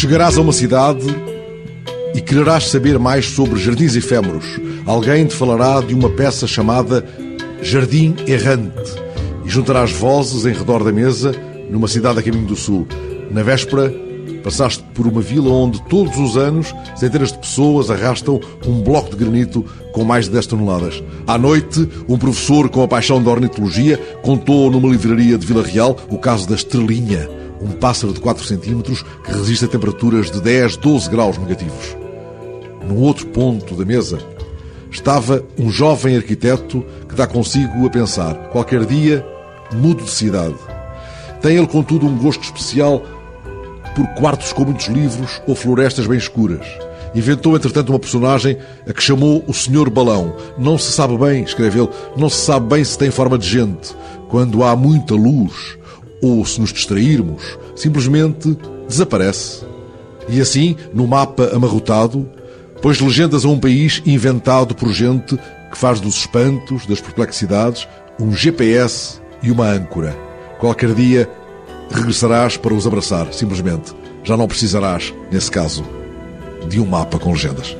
Chegarás a uma cidade e quererás saber mais sobre jardins efêmeros. Alguém te falará de uma peça chamada Jardim Errante e juntarás vozes em redor da mesa numa cidade a caminho do sul. Na véspera, passaste por uma vila onde todos os anos centenas de pessoas arrastam um bloco de granito com mais de 10 toneladas. À noite, um professor com a paixão da ornitologia contou numa livraria de Vila Real o caso da estrelinha, um pássaro de 4 centímetros que resiste a temperaturas de 10, 12 graus negativos. Num outro ponto da mesa, estava um jovem arquiteto que dá consigo a pensar: qualquer dia mudo de cidade. Tem ele, contudo, um gosto especial por quartos com muitos livros ou florestas bem escuras. Inventou, entretanto, uma personagem a que chamou o Senhor Balão. Não se sabe bem, escreve ele, não se sabe bem se tem forma de gente. Quando há muita luz ou se nos distrairmos, simplesmente desaparece. E assim, no mapa amarrotado, pôs legendas a um país inventado por gente que faz dos espantos, das perplexidades, um GPS e uma âncora. Qualquer dia regressarás para os abraçar, simplesmente. Já não precisarás, nesse caso, de um mapa com legendas.